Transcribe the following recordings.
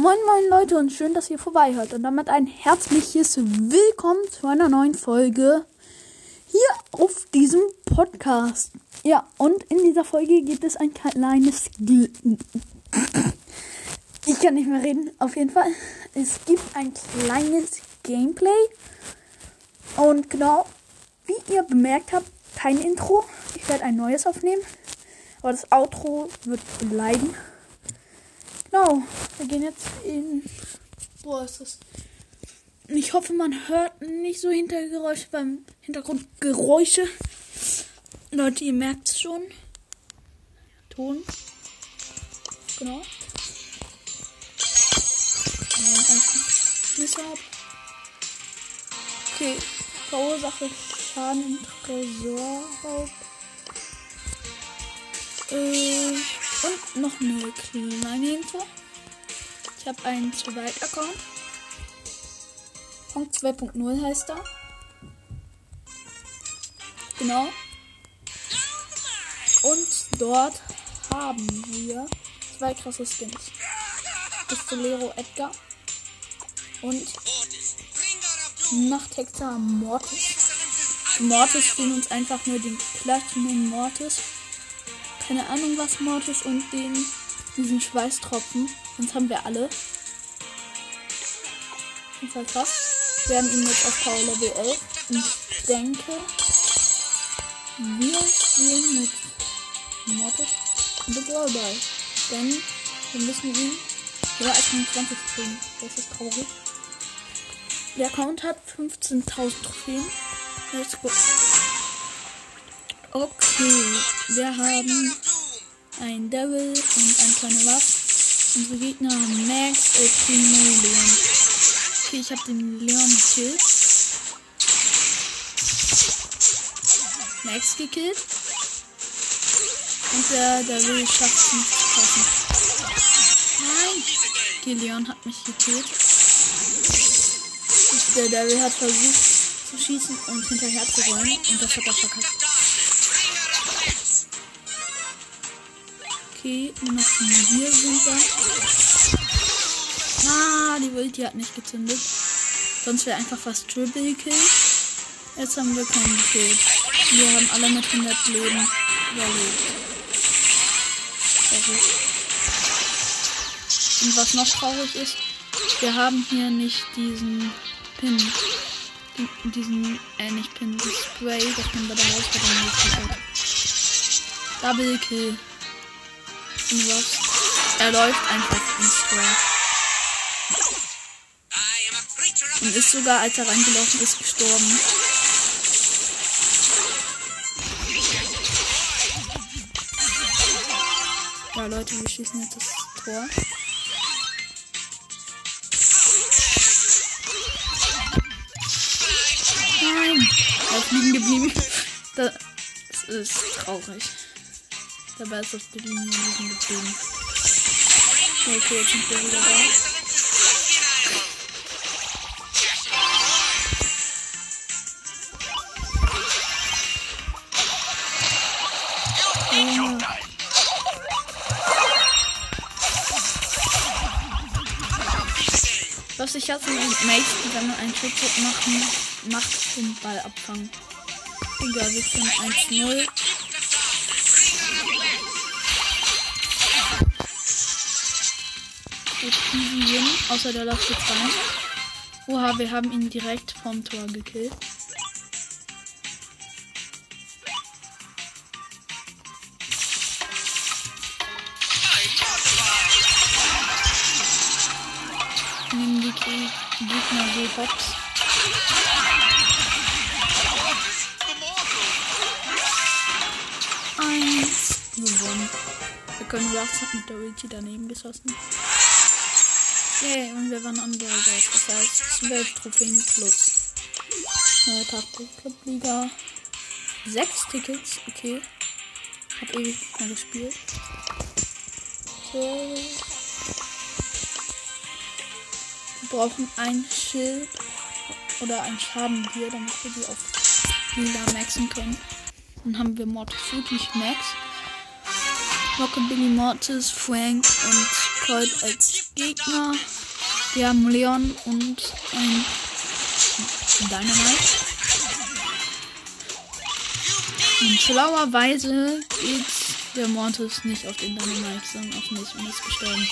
Moin moin Leute und schön, dass ihr vorbei hört und damit ein herzliches Willkommen zu einer neuen Folge hier auf diesem Podcast. Ja, und in dieser Folge gibt es ein kleines Gl Ich kann nicht mehr reden, auf jeden Fall. Es gibt ein kleines Gameplay und genau, wie ihr bemerkt habt, kein Intro. Ich werde ein neues aufnehmen, aber das Outro wird leiden. Genau, wir gehen jetzt in. Boah, ist das. Ich hoffe, man hört nicht so Hintergeräusche beim Hintergrundgeräusche. Leute, ihr merkt es schon. Ton. Genau. Missab. Okay. Verursache Schaden im Tresorraub. Äh. Und noch eine kleine Info. Ich habe einen zu weit Account. Punkt 2.0 heißt er. Genau. Und dort haben wir zwei krasse Skins. Pistolero Edgar und Nachthektar Mortis. Mortis spielen uns einfach nur den Platinum Mortis keine Ahnung was Mortis und den diesen Schweißtropfen. Sonst haben wir alle. Das ist krass. Wir haben ihn jetzt auf Power Level 11. Und ich denke, wir spielen mit Mortis und The Ball. Denn wir müssen ihn höher als 20 kriegen. Das ist traurig. Der Account hat 15.000 Trophäen. Let's go. Okay, wir haben ein Devil und ein kleiner Waff. Unsere Gegner haben Max, Primo, Leon. Okay, ich habe den Leon gekillt. Max gekillt. Und der Devil schafft es nicht zu treffen. Nein! Okay, Leon hat mich gekillt. Der Devil hat versucht zu schießen und hinterher zu rollen. Und das hat er verkackt. Okay, nur noch wir sind da. Ah, die Ulti hat nicht gezündet. Sonst wäre einfach fast Triple Kill. Jetzt haben wir keinen gekillt. Wir haben alle mit 100 Leben überlebt. Und was noch traurig ist, wir haben hier nicht diesen Pin. Diesen, äh, nicht Pin, das Spray, das man Hausverbrennung gekriegt hat. Double Kill was. Er läuft einfach ins Tor. Und ist sogar, als er reingelaufen ist, gestorben. Ja, Leute, wir schießen jetzt das Tor. Nein! Er ist liegen geblieben. Das ist traurig. Dabei ist das die Linie liegen geblieben. Okay, jetzt sind wir wieder da. Was ich hatte mit Mates, wenn man einen Trick machen, macht den Ball abfangen. Egal, wir sind 1-0. Easy win, außer der läuft jetzt rein. Oha, wir haben ihn direkt vom Tor gekillt. Nehmen die Gegner so hops. Eins gewonnen. Wir können Rats mit der Ulti daneben geschossen. Yay, und wir waren an der Seite. Das heißt 12 Trophäen plus. Neue Taktik Liga. 6 Tickets, okay. Hab ewig nicht mehr gespielt. So. Wir brauchen ein Schild oder ein Schadenbier, damit wir die auf Lila maxen können. Dann haben wir Mortis Max. Rockabilly Mortis, Frank und Colt als Gegner. Wir haben Leon und ein Dynamite. Und schlauerweise geht der Mortis nicht auf den Dynamite, sondern auf mich und ist gestorben.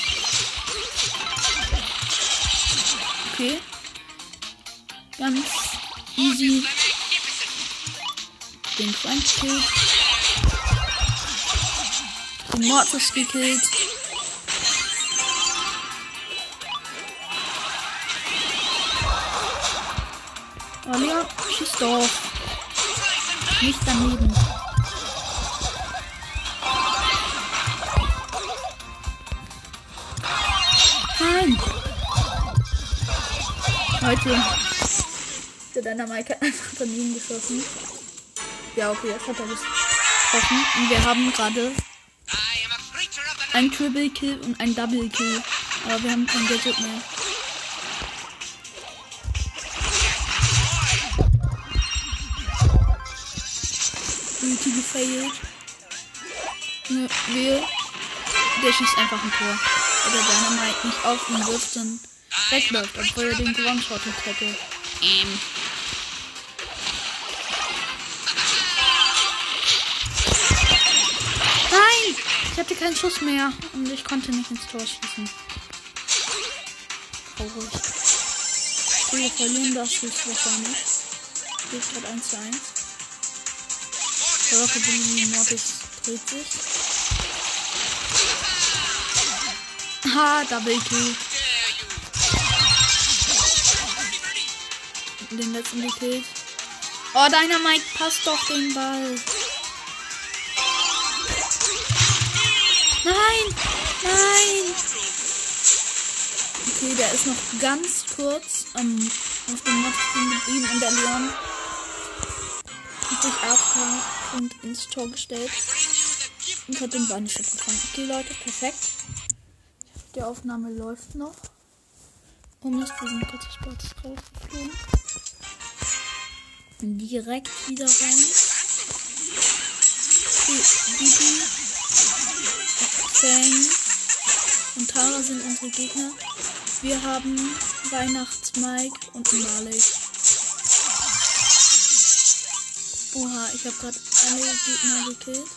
Okay. Ganz easy. Den Frank killt. Den Mortis gekillt. Oh, schieß doch. Nicht daneben. Nein. Leute. Der Dynamite hat einfach daneben geschossen. Ja, okay, jetzt hat er getroffen. Und wir haben gerade ein Triple Kill und ein Double Kill. Aber wir haben kein Gadget mehr. Ulti gefailt. Ne, wir. Der schießt einfach ein Tor. Weil der Dynamite nicht auf ihn wirft, dann wegläuft, obwohl er den gewonshottet hätte. Ähm. Nein! Ich hatte keinen Schuss mehr und ich konnte nicht ins Tor schießen. Traurig. Wir verlieren das jetzt wahrscheinlich. Geht gerade 1 zu 1. Der Rockabilly Mortis dreht sich. Ha, Double Kill. Den letzten gekillt. Oh, Dynamite, passt doch den Ball. Nein! Nein! Okay, der ist noch ganz kurz ähm, auf dem Mottchen geblieben und der Leon hat sich AFK und ins Tor gestellt und hat den Ball nicht abgefangen. Okay, Leute, perfekt. Die Aufnahme läuft noch. Um ist diesen kurzen Sport rausgeflogen. Direkt wieder rein. Bibi, Fang und Tara sind unsere Gegner. Wir haben Weihnachts-Mike und Marley. Oha, ich habe gerade alle Gegner gekillt.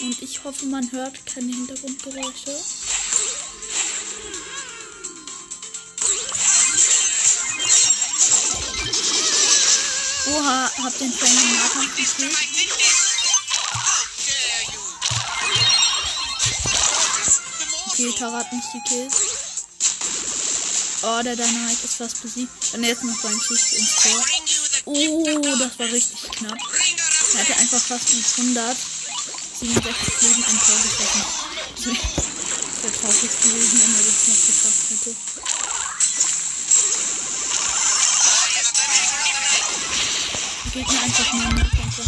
Und ich hoffe, man hört keine Hintergrundgeräusche. Oha, hab den Fang im Nahkampf gekillt. Okay, Tara hat mich gekillt. Oh, der Dynamite ist fast besiegt. Und jetzt noch beim Schicht ins Tor. Oh, das war richtig knapp. Er hatte einfach fast mit 100 67 Leben ein Tor geschossen. Wäre traurig gewesen, wenn er das noch geschafft hätte. Der Gegner einfach nur Nahkämpfer.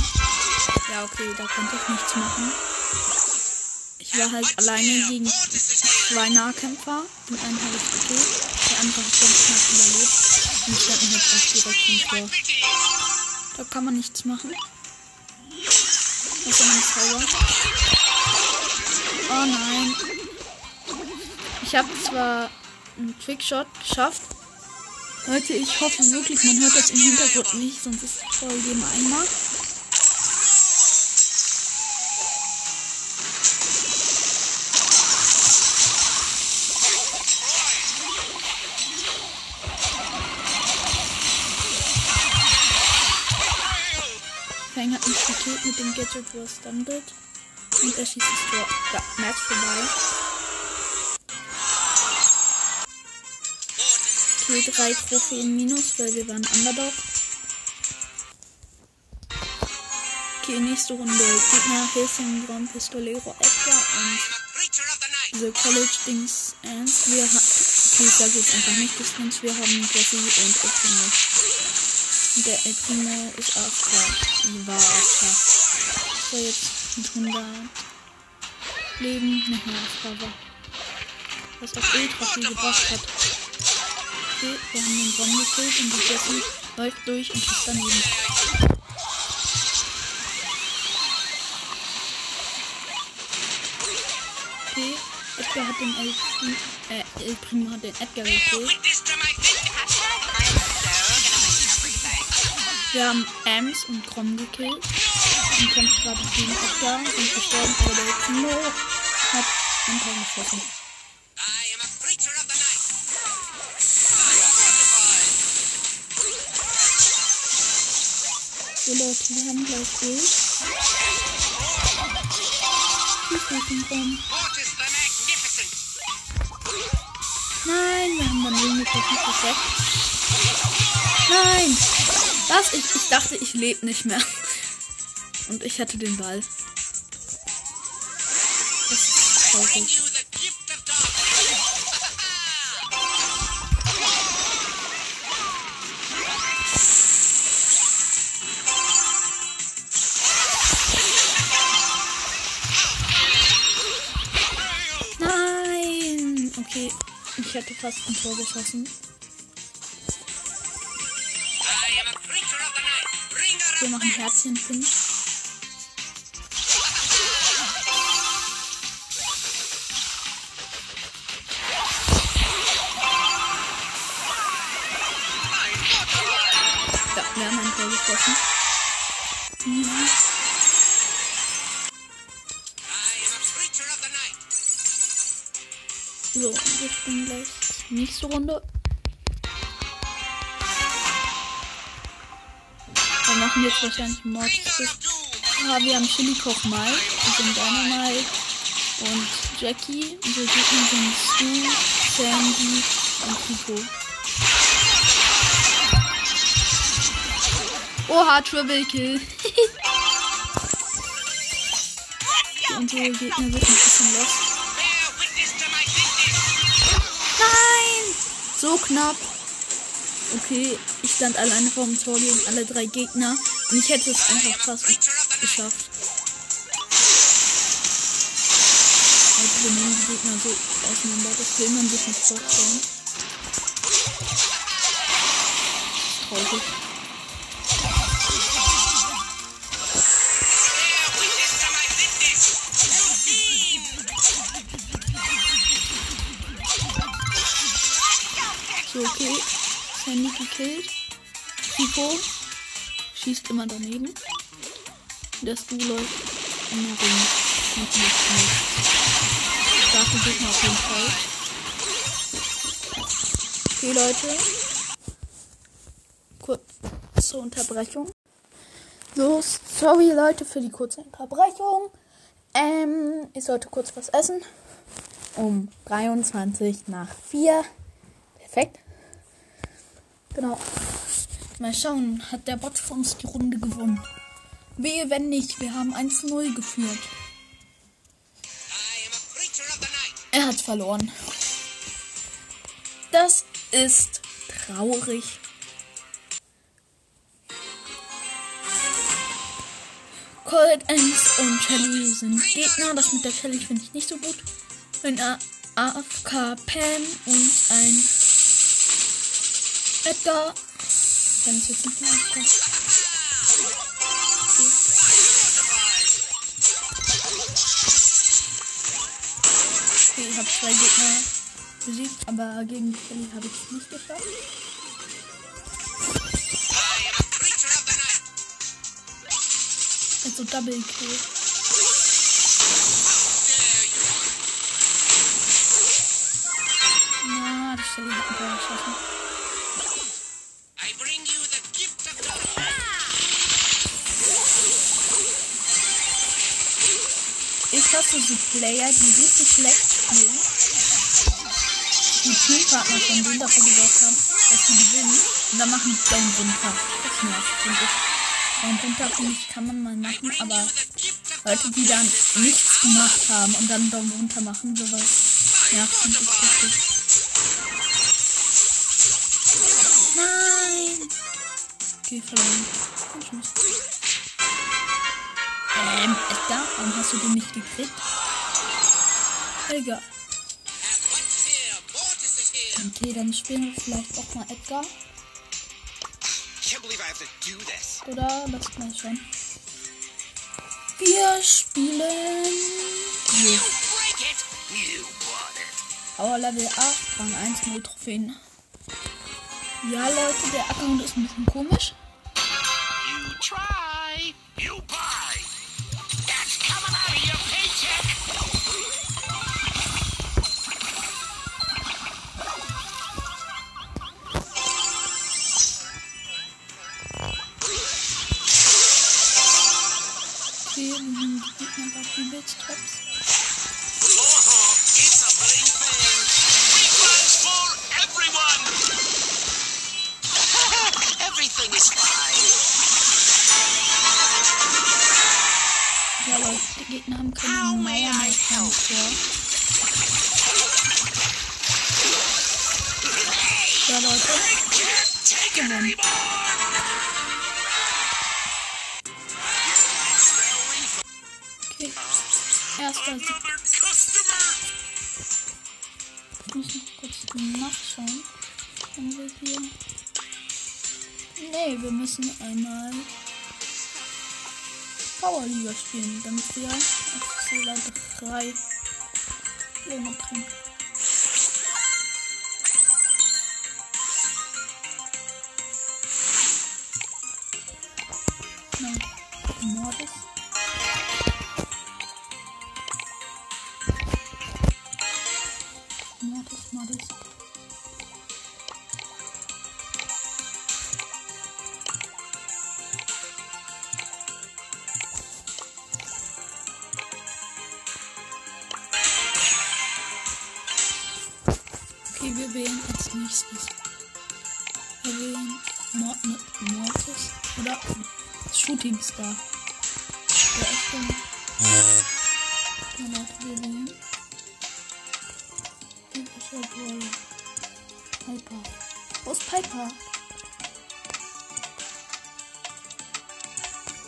Ja, okay, da konnte ich nichts machen. Ich war halt alleine gegen zwei Nahkämpfer. Den einen habe ich gekillt. Der andere hat ganz knapp überlebt. Ich. Da kann man nichts machen. Ist ein Zauber. Oh nein. Ich habe zwar einen Trickshot geschafft. Leute, ich hoffe wirklich, man hört das im Hintergrund nicht, sonst ist voll jedem einmal. Gadget, wo er stuntet. Und er schießt das Tor. Ja, Match vorbei. Okay, drei Trophäen minus, weil wir waren Underdog. Okay, nächste Runde. Gegner Helsing, Grand Pistolero Edgar und The College Dings Ants. Wir haben. Okay, ich sage jetzt einfach nicht Dings. Wir haben Jesse und Elprimo. Und der Elprimo ist AFK. Also war AFK. So, jetzt mit 100 Leben nicht mehr AFK war. Was auch ultra viel gebracht hat. Okay, wir haben den Bomben gekillt und die Jessie läuft durch und schießt daneben. Okay, hat den El, äh, El Primo hat den Edgar gekillt. Wir haben Ems und Grom gekillt. Und kämpfen gerade gegen Edgar und gestorben, aber der Primo hat einen Teil geschossen. So Leute, wir haben gleich durch. Schieß nicht den Grom. Nein, wir haben dann irgendwie nicht perfekt. Nein! Was? Ich, ich dachte, ich lebe nicht mehr. Und ich hatte den Ball. Das ist ich hätte fast ein Tor geschossen. Wir machen Herzchen 5. geschossen. Easy. So, wir spielen gleich nächste Runde. Wir machen jetzt wahrscheinlich Mod. Ja, wir haben Chili Koch Mike, wir sind Dynamite und Jackie. Unsere Gegner sind Stu, Sandy und Pico. Oha, Triple Kill. Unsere Gegner sind ein bisschen lost. Nein! So knapp. Okay, ich stand alleine vor dem Tor gegen alle drei Gegner und ich hätte es einfach fast geschafft. Also wir nehmen die Gegner so auseinander, das will man sich nicht vorstellen. Traurig. Schießt immer daneben. Das Du läuft immer rum. Und nicht schnell. Starke Gegner auf jeden Fall. Okay, Leute. Kurze Unterbrechung. So, sorry Leute für die kurze Unterbrechung. Ähm, ich sollte kurz was essen. Um 23 nach 4. Perfekt. Genau. Mal schauen, hat der Bot für uns die Runde gewonnen. Wehe, wenn nicht. Wir haben 1-0 geführt. Er hat verloren. Das ist traurig. Cold Ends und Shelly sind Gegner. Das mit der Shelly finde ich nicht so gut. Ein AFK Pam und ein Edgar. Kann ich jetzt nicht mehr aufkommen. Okay, ich habe zwei Gegner besiegt, aber gegen Shelly habe ich es nicht geschafft. Also Double Kill. Na, die Shelly hat mich geschossen. So Player, die richtig schlecht spielen. Die Teampartner von denen dafür gesorgt haben, dass sie gewinnen. Und dann machen die Daumen runter. Das nervt, finde ich. Daumen runter, finde ich, kann man mal machen, aber Leute, die dann nichts gemacht haben und dann Daumen runter machen, sowas nervt, finde ich richtig. Nein! Okay, verloren. Ähm, Edgar, warum hast du den nicht gekriegt? Egal. Okay, dann spielen wir vielleicht auch mal Edgar. Oder lass mal schon. Wir spielen. Power Level 8, Rang 1, 0 Trophäen. Ja, Leute, der Account ist ein bisschen komisch. You try, for everyone. Everything is fine. Ja, Leute, die Gegner haben keine How Mauer may mehr I vom help? Tor. Müssen einmal Powerliga spielen, damit wir auf Zähler 3 Pläne bringen. Nein. Mordes, Shooting Star. Der ist dann. Ja, Leute, wir wählen. Typischer Brawler. Piper. Wo ist Piper?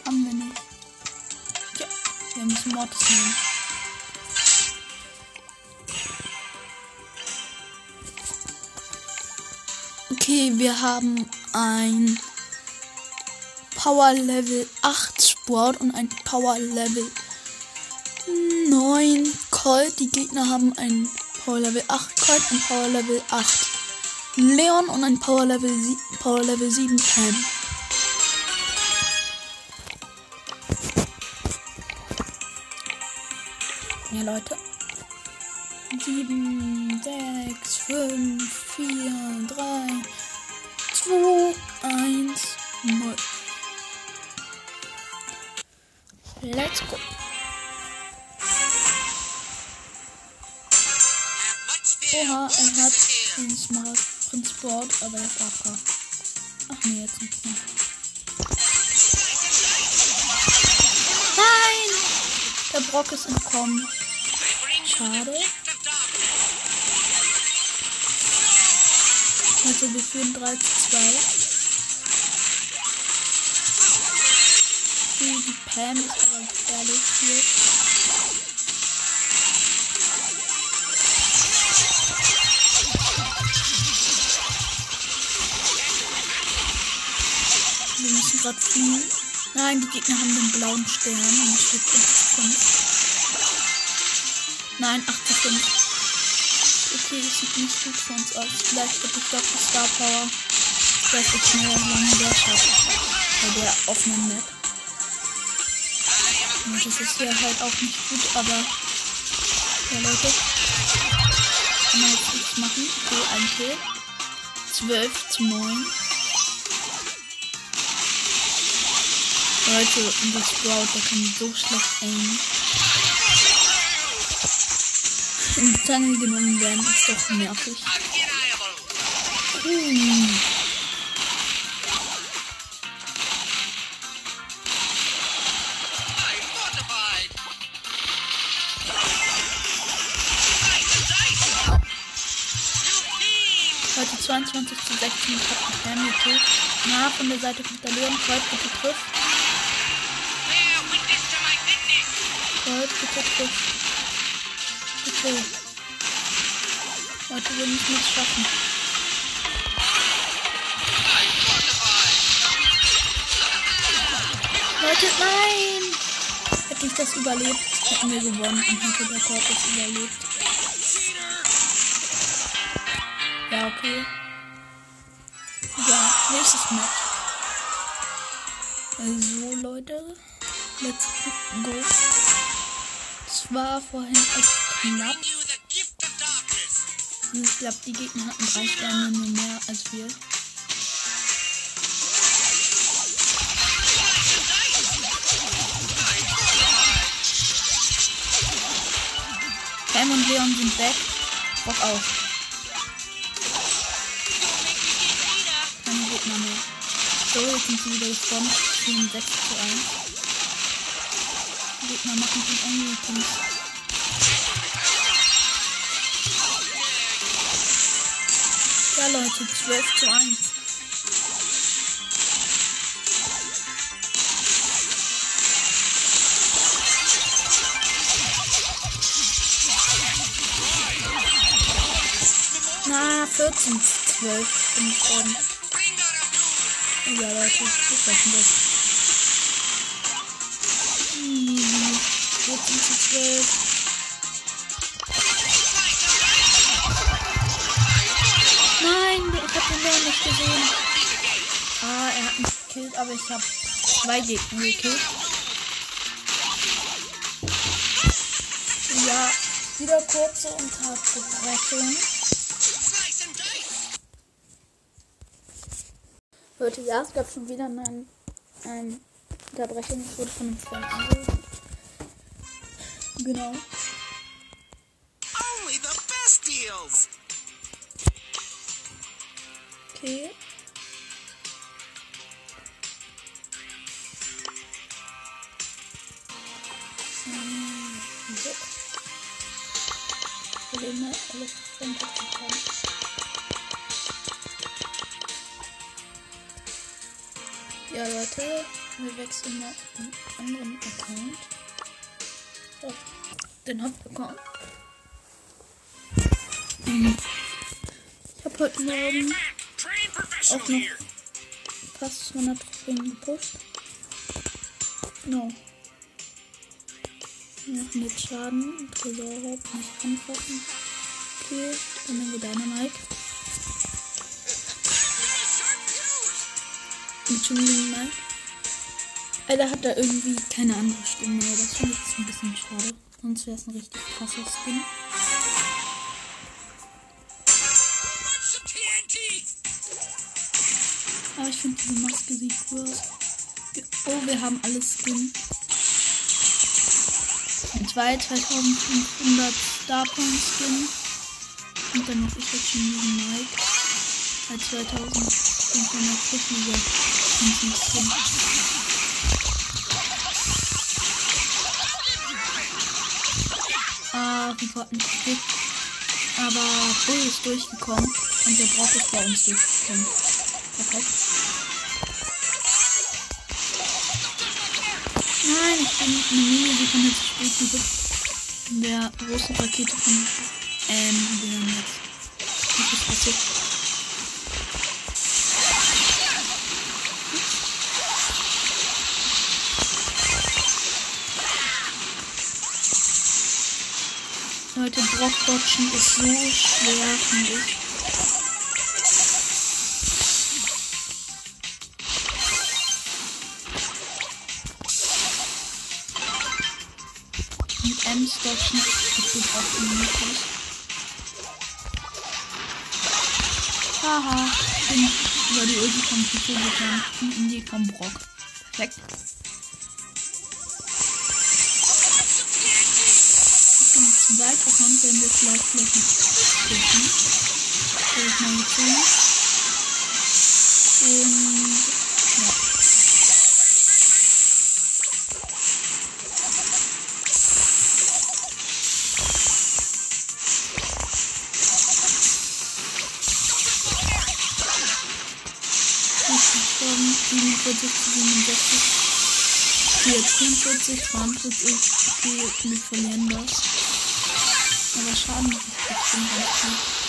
Haben wir nicht. Ja, wir müssen Mortis nehmen. Okay, wir haben ein Power Level 8 Sport und ein Power Level 9 Colt. Die Gegner haben ein Power Level 8 Colt und Power Level 8 Leon und ein Power Level, sie Power Level 7 Pam. Ja, Leute. 7, 6, 5, 4, 3, 2, 1, 0. Let's go. Oha, er hat den Smart Prince Board, aber er ist AFK. Ach nee, jetzt nicht mehr. Nein! Der Brock ist entkommen. Schade. Also wir führen 3 zu 2. Die, die Pam ist aber gefährlich hier. Wir müssen gerade fliehen. Nein, die Gegner haben den blauen Stern und es steht 5 zu 5. Nein, 8 zu 5. Okay, das sieht nicht gut für uns aus. Vielleicht habe ich doch die Star Power. Vielleicht ist schneller lange der schafft. Bei der offenen Map. Und das ist hier halt auch nicht gut, aber. Ja, Leute. Kann man jetzt nichts machen. Okay, ein Kill. 12 zu 9. Leute, und der Sprout, der kann so schlecht aimen. Die Zange genommen werden, ist doch nervig. Hm. 22 zu 16 ich hab die Pam gekillt. Na, von der Seite kommt der Leon. Colt, bitte triff. bear witness to my goodness. Colt, bitte triff. Bitte. Leute, wir müssen es schaffen. Leute, nein! Hätte ich das überlebt, hätten wir gewonnen und hätte der Colt das überlebt. Ja, okay. Vorhin echt knapp. Darkness. Ich glaube, die Gegner hatten drei Sterne nur mehr als wir. Cam und Leon sind weg. Bock auf. Keine Gegner mehr. So, jetzt sind sie wieder gespannt. Stehen 6 zu 1. Die Gegner machen schon irgendwie Ja, Leute, 12 zu 1. Na, 14 zu 12 bin ich schon. Ja, Leute, wir schaffen das. Easy. 14 zu 12. nicht gesehen. Ah, er hat mich gekillt, aber ich hab zwei Gegner gekillt. Ja, wieder kurze Unterbrechung. And dice. Leute, ja, es gab schon wieder eine, eine Unterbrechung. Ich wurde von einem Freund angerufen. Genau. Immer alles runterbekommen. Ja, Leute, wir wechseln mal einen anderen Account. So, den Hauptaccount. Ich habe heute Morgen auch noch fast 200 Trophäen gepusht. No. Machen jetzt Schaden. Tresorraub nicht anfassen. Dann nehmen wir Dynamite. Mit Chun-Li Mike. Alter hat da irgendwie keine andere Stimme. Das finde ich ein bisschen schade. Sonst wäre es ein richtig krasser Skin. Aber ich finde diese Maske sieht cool aus. Oh, wir haben alles Skin. Zwei 2500 Starpoint Skin. Und dann noch ich jetzt schon diesen Mike. Bei 2500 dieser Skin. Ah, Rico hat mich gekriegt. Aber Bull ist durchgekommen. Und der braucht es bei uns durchgekommen. Perfekt. Nein, ich bin eine Millisekunde zu spät gerückt. In der großen Rakete von ähm, Leon jetzt. Was ist passiert? Leute, Brockbotschen ist so schwer, finde ich. Mit M-Stotchen ist das auch unmöglich. Haha, ich bin über die Ulti vom Pico gegangen. Und in die vom Brock. Perfekt. Zum zweiten Account werden wir vielleicht vielleicht nicht. Stell ich mal gezogen. Gestorben. 47 zu 67. Die jetzt 44, 42. Okay, wir verlieren das. Aber Schaden mache ich trotzdem ganz gut.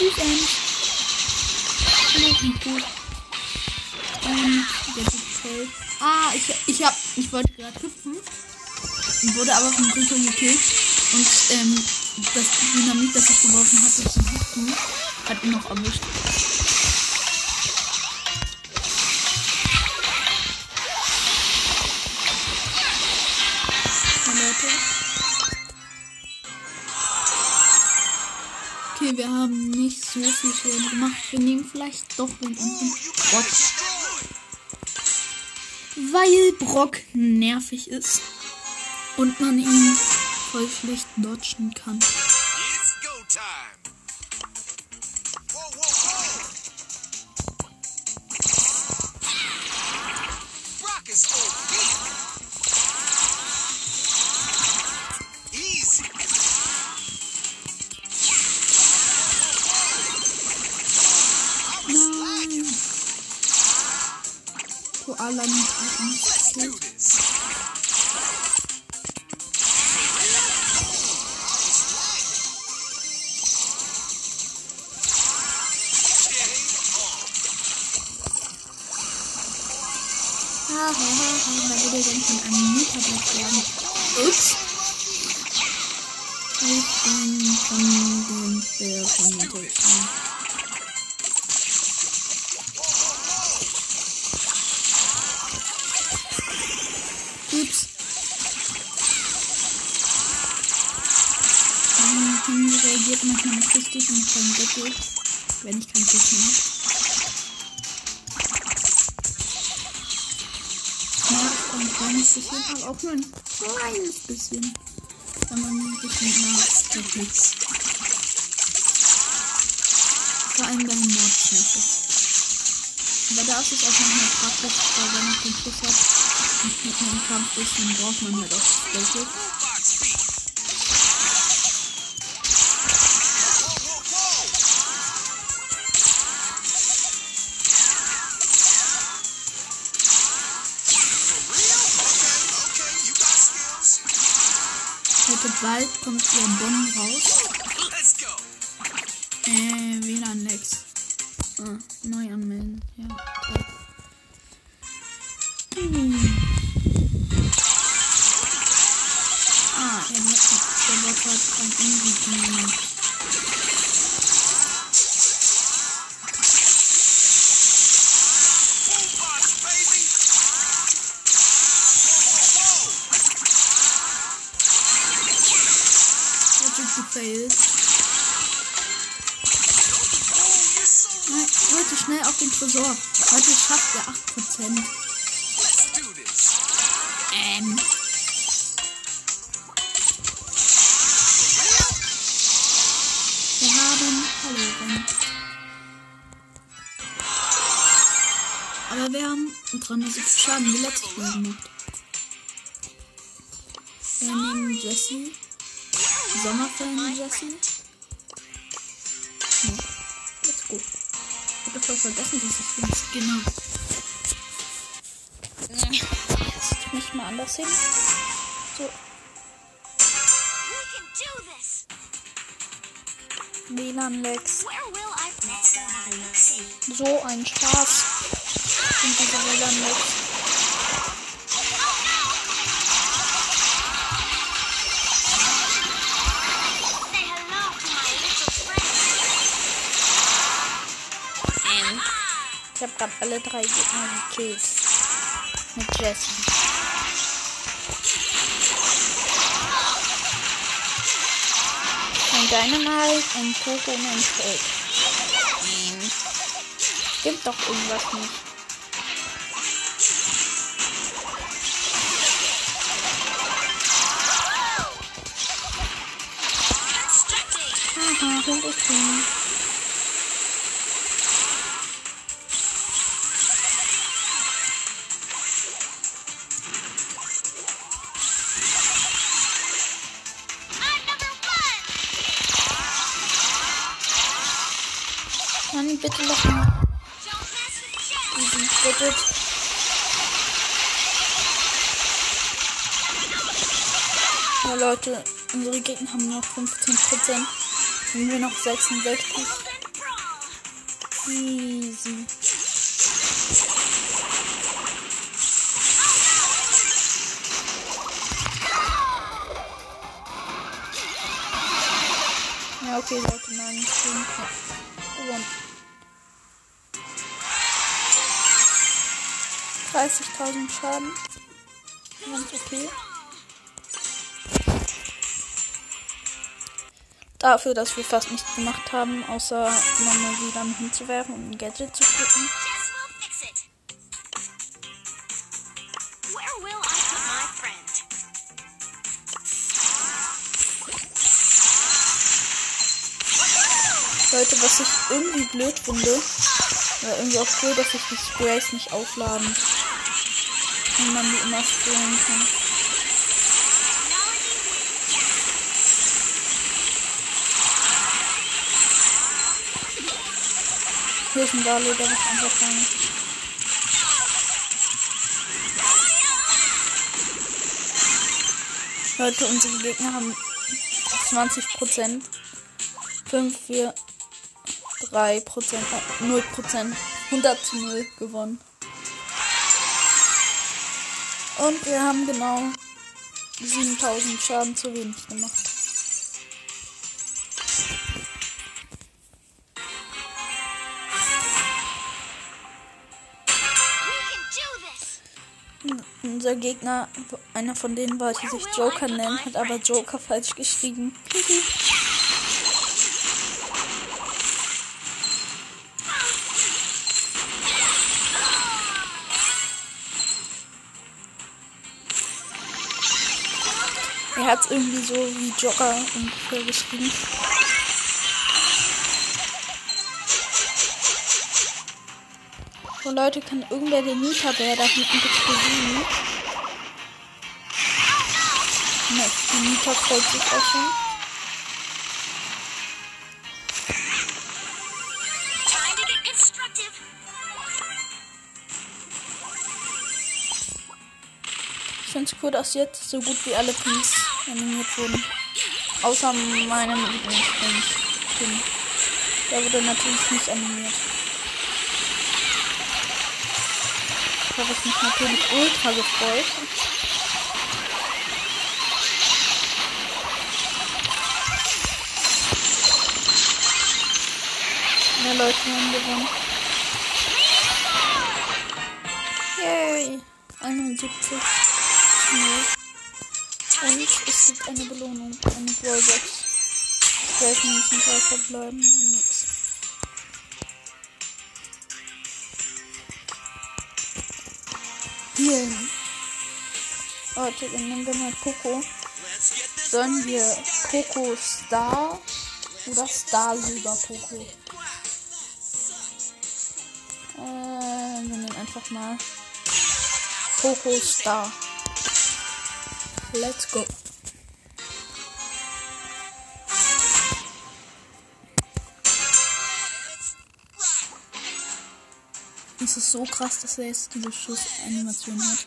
End. Hallo, Rico. Und der Big Ah, ich Ich hab, ich wollte gerade hüpfen, wurde aber vom Rico gekillt und ähm, das Dynamit, das ich geworfen hatte zum Hüpfen, hat ihn noch erwischt. Okay, wir haben nicht so viel Schaden gemacht. Wir nehmen vielleicht doch den unten Brock. Weil Brock nervig ist und man ihn voll schlecht dodgen kann. Go time. Whoa, und ich kann Deckel, wenn ich kein mehr habe. Ja, ein kleines bisschen, aber auch nur ein kleines bisschen. Wenn man bisschen nachdenkt. Vor allem bei Mordschärfe. Aber da ist es auch manchmal praktisch, weil wenn man den Schuss hat und mit einem Kampf ist, dann braucht man halt auch Special. Heute bald kommt ihr Bonn raus. Let's go. Äh, WLAN-Lex. Ah, neu anmelden. Ja. Nehmen Jesse. Sommerferien Jesse. Ja, let's go. Ich hab voll vergessen, dass ich Skin hab. Jetzt mich mal anders hin. So. WLAN-Lex. So ein Spaß. Und diese WLAN-Lex. Ich hab grad alle drei Gegner gekillt. Mit Jesse. Ein Dynamite, ein Poco und ein Fake. Ähm, stimmt doch irgendwas nicht. Haha, und ich bin. 15%. Nehmen wir noch 66. Easy. Ja, okay, Leute, nein, ich bin gewonnen. 30.000 Schaden. Ganz okay. Dafür, dass wir fast nichts gemacht haben, außer nochmal wieder hinzuwerfen und ein Gadget zu friend? Leute, was ich irgendwie blöd finde, oder irgendwie auch blöd, dass ich die Sprays nicht aufladen. Und man die immer sprayen kann. Hier ist ein Barley, der macht einfach rein. Leute, unsere Gegner haben 20 Prozent. 5, 4, 3 Prozent, äh, 0 Prozent, 100 zu 0 gewonnen. Und wir haben genau 7000 Schaden zu wenig gemacht. Unser Gegner, einer von denen wollte sich Joker nennen, hat aber Joker falsch geschrieben. Er hat es irgendwie so wie Joker ungefähr geschrieben. So Leute, kann irgendwer den Nita-Bär da hinten bitte besiegen? Die Nita freut sich auch schon. Ich finde es cool, dass jetzt so gut wie alle Pins animiert wurden. Außer meinem Lieblingspin. Der wurde natürlich nicht animiert. Da habe ich mich natürlich ultra gefreut. Ja, Leute, haben gewonnen. Yay! 71. Nee. Und es gibt eine Belohnung, eine. Vielleicht nicht ein paar verbleiben, nix. Hier. Warte, dann nehmen wir mal Poco. Sollen wir Poco Star oder Star Silber Poco? Wir nehmen einfach mal Poco Star. Let's go. Es ist so krass, dass er jetzt diese Schussanimation hat.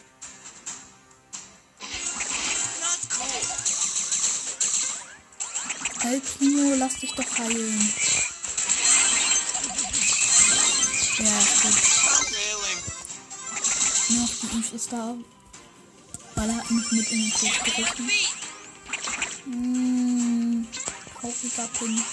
El Primo, lass dich doch heilen. Ja, gut. Eve ist da. Weil er hat mich mit in den Tod gerissen. Hm, trauriger Pin.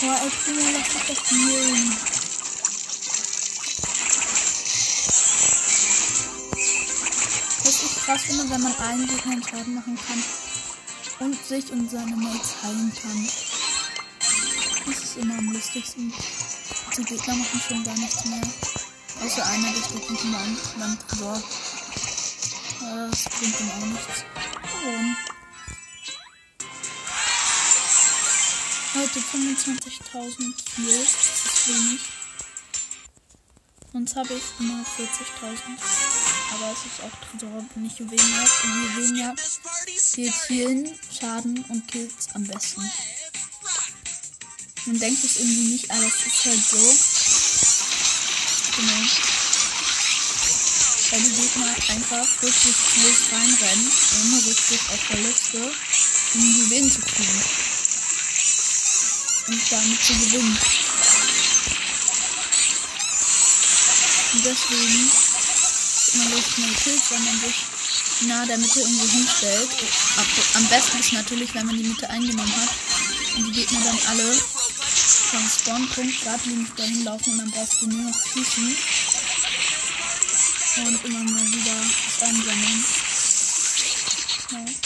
Boah, El Primo, lass dich doch healen. Was ich krass finde, wenn man allen Gegnern Schaden machen kann und sich und seine Mates heilen kann. Immer am lustigsten. Die Gegner machen schon gar nichts mehr. Außer einer, der steht hinten am Land. Äh, Das bringt ihm auch nichts. Warum? Heute 25.000 Kills. Das ist wenig. Sonst habe ich immer 40.000. Aber es ist auch Tresor, Juwelenjagd. Und Juwelenjagd geht Schaden und Kills am besten. Man denkt es irgendwie nicht, aber es ist halt so. Genau. Weil die Gegner einfach durch die Skills reinrennen, ohne richtig auf der Liste, um die Juwelen zu kriegen. Und damit zu gewinnen. Und deswegen immer so schnell killt, wenn man sich nahe der Mitte irgendwo hinstellt. Am besten ist natürlich, wenn man die Mitte eingenommen hat und die Gegner dann alle vom Spawnpunkt geradlinig dahin laufen und dann brauchst du nur noch schießen und immer mal wieder einsammeln. Ja.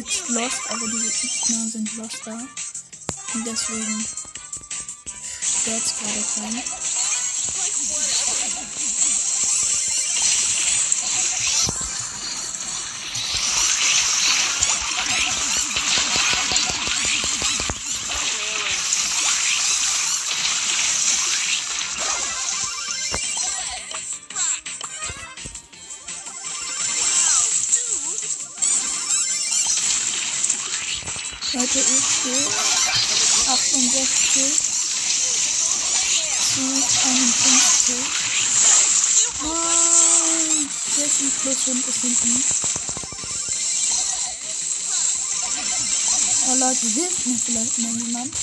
Übelst lost, aber die Gegner sind loster. Und deswegen stört es gerade keinen. Vielleicht mal jemand.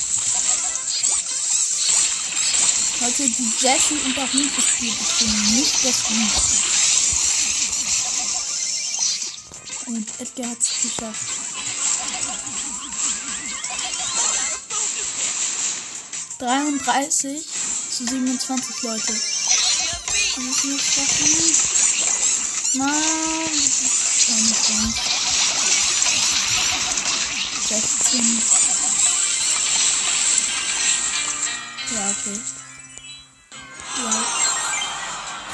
Leute, die Jessie und der Hund gespielt. Ich bin nicht das Hund. Und Edgar hat es geschafft. Dreiunddreißig zu 27 Leute. Wir müssen es schaffen. Nein. das nicht dran. 16. Ja, okay. Ja.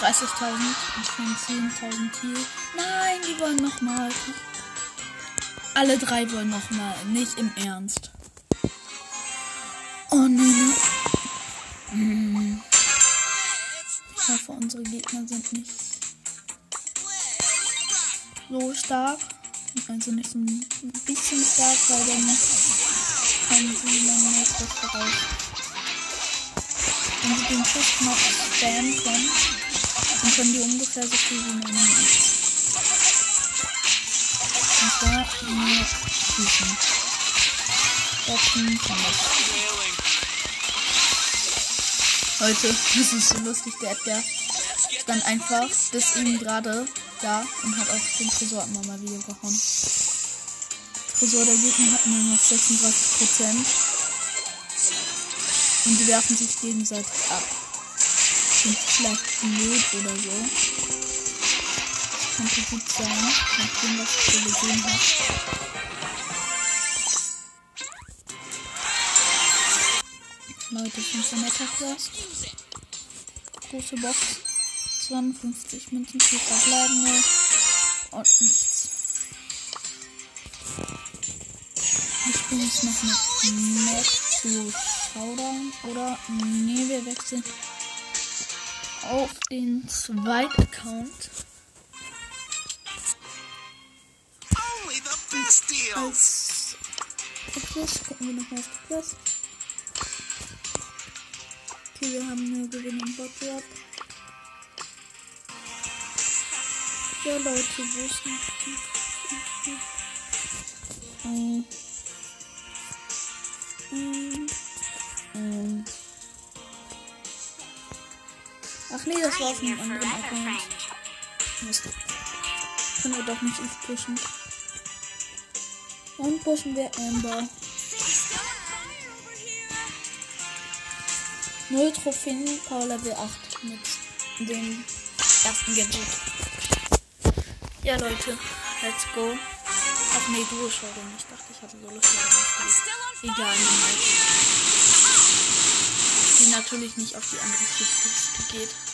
30.000 und schon 10.000 hier. Nein, die wollen nochmal. Alle drei wollen nochmal. Nicht im Ernst. Oh nein. Hm. Ich hoffe, unsere Gegner sind nicht so stark. Also nicht so ein bisschen stark, weil dann kommen sie dann Kräfte raus. Wenn sie den Schuss noch spammen können, dann können die ungefähr so viel wie meine. Und da nur schießen. Boxen kann das. Leute, das ist so lustig, der Edgar stand einfach bis eben gerade da und hat auf den Tresor immer mal wieder gehauen. Tresor der Gegner hat nur noch 36 Prozent. Und die werfen sich gegenseitig ab. Sind vielleicht blöd oder so. Das könnte gut sein, nachdem was ich so gesehen habe. Leute, 500 Quest. Große Box. 52 Münzen für verbleibende. Und nichts. Wir spielen jetzt noch mit zu Showdown. Oder, nee, wir wechseln auf den zweiten Account. Only the best deals. Als Quest. Gucken wir nochmal auf die Quest. Okay, wir haben nur Gewinn und Botdrop. Ja, Leute, wo ist denn die? Ähm. Ach nee, das war auf einem anderen Account. Mist. Können wir doch nicht ich pushen. Dann pushen wir Amber. Null Trophäen, Power Level 8 mit dem ersten Gadget. Ja, Leute, let's go. Ach nee, Duo Showdown. Ich dachte, ich hatte Solo Showdown ausgewählt. Egal, niemals. Die natürlich nicht auf die andere Kiste geht.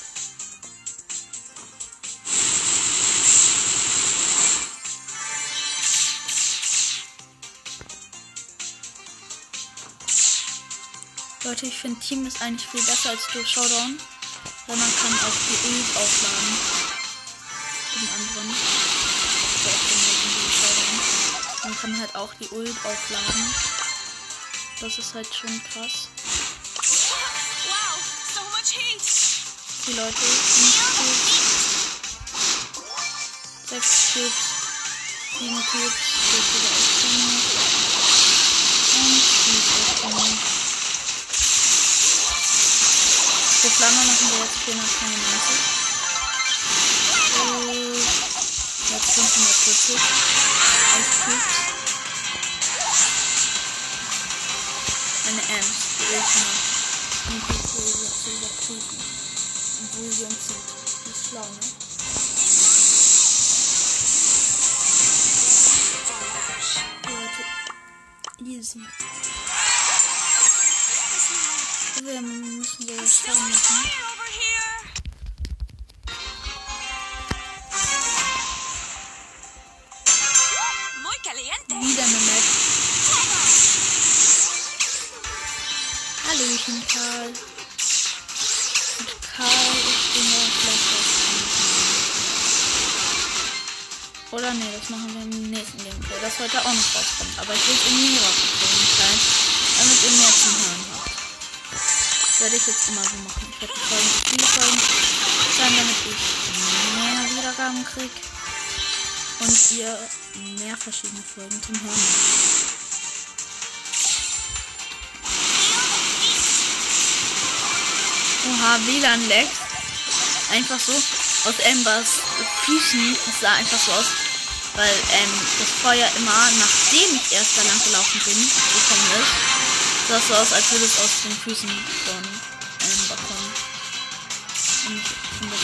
Leute, ich finde Team ist eigentlich viel besser als Duo Showdown. Weil man kann auch die Ult aufladen. Im anderen. So, Duo Showdown. Man kann halt auch die Ult aufladen. Das ist halt schon krass. So. Die Leute, sechs Cubes, sieben Cubes, vier wieder aufbringen. Und die aufbringen. Flamme machen wir jetzt 492. Und jetzt 540. 11 Cubes. Eine Ems, die Ultima. Um die zu, zu überprüfen. Obwohl sie uns Heute auch noch rauskommt. Aber ich will es in mehreren Folgen teilen, damit ihr mehr zum Hören habt. Das werde ich jetzt immer so machen. Ich werde die Folgen viele Folgen sein, damit ich mehr Wiedergaben kriege. Und ihr mehr verschiedene Folgen zum Hören habt. Oha, WLAN-Lag. Einfach so aus Ambers Füßen. Es sah einfach so aus, weil ähm, das Feuer immer, nachdem ich erst da lang gelaufen bin, gekommen ist, sah so aus, als würde es aus den Füßen von Amber kommen. Und nicht.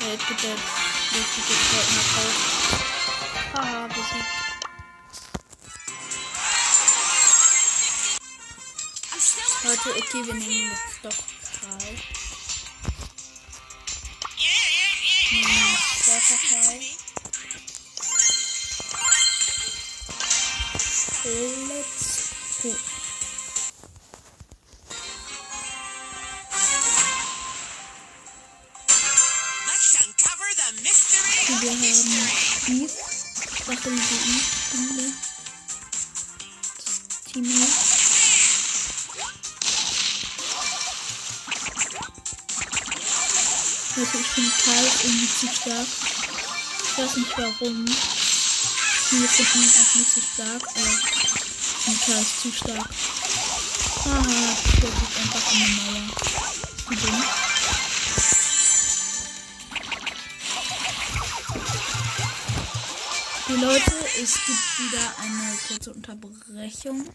Der jetzt bitte richtig jetzt nach Hause. Okay, wir over nehmen here. jetzt doch Karl. Yeah, yeah, yeah. Nehmen Stärker Karl. Zu stark. Ich weiß nicht warum. Viele finden ihn auch nicht so stark, aber Karl ist zu stark. Haha, ich jetzt einfach in die Mauer. Wie dumm. Die Leute, es gibt wieder eine kurze Unterbrechung.